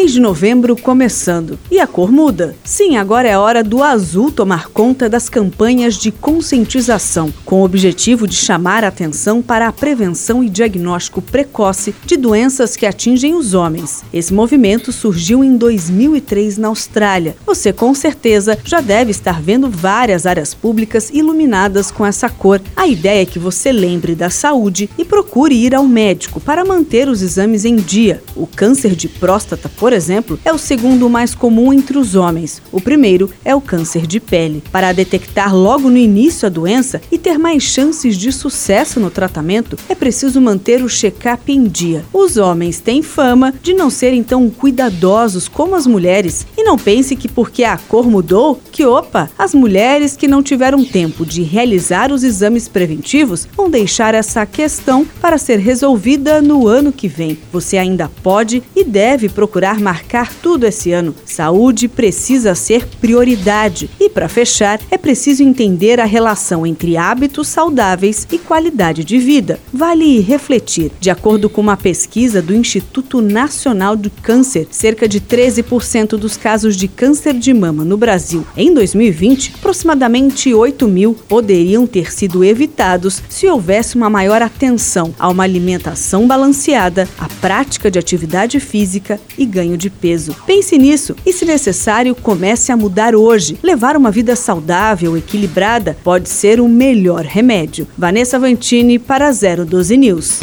Mês de novembro começando. E a cor muda. Sim, agora é hora do azul tomar conta das campanhas de conscientização, com o objetivo de chamar a atenção para a prevenção e diagnóstico precoce de doenças que atingem os homens. Esse movimento surgiu em 2003 na Austrália. Você com certeza já deve estar vendo várias áreas públicas iluminadas com essa cor. A ideia é que você lembre da saúde e procure ir ao médico para manter os exames em dia. O câncer de próstata por exemplo, é o segundo mais comum entre os homens. O primeiro é o câncer de pele. Para detectar logo no início a doença e ter mais chances de sucesso no tratamento, é preciso manter o check-up em dia. Os homens têm fama de não serem tão cuidadosos como as mulheres. E não pense que porque a cor mudou, que opa, as mulheres que não tiveram tempo de realizar os exames preventivos vão deixar essa questão para ser resolvida no ano que vem. Você ainda pode e deve procurar marcar tudo esse ano. Saúde precisa ser prioridade. E para fechar, é preciso entender a relação entre hábitos saudáveis e qualidade de vida. Vale refletir. De acordo com uma pesquisa do Instituto Nacional do Câncer, cerca de 13% dos casos de câncer de mama no Brasil em 2020, aproximadamente 8 mil poderiam ter sido evitados se houvesse uma maior atenção a uma alimentação balanceada, a prática de atividade física e ganho ganho de peso. Pense nisso e, se necessário, comece a mudar hoje. Levar uma vida saudável, equilibrada, pode ser o melhor remédio. Vanessa Vantini para 012 News.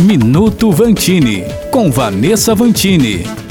Minuto Vantini, com Vanessa Vantini.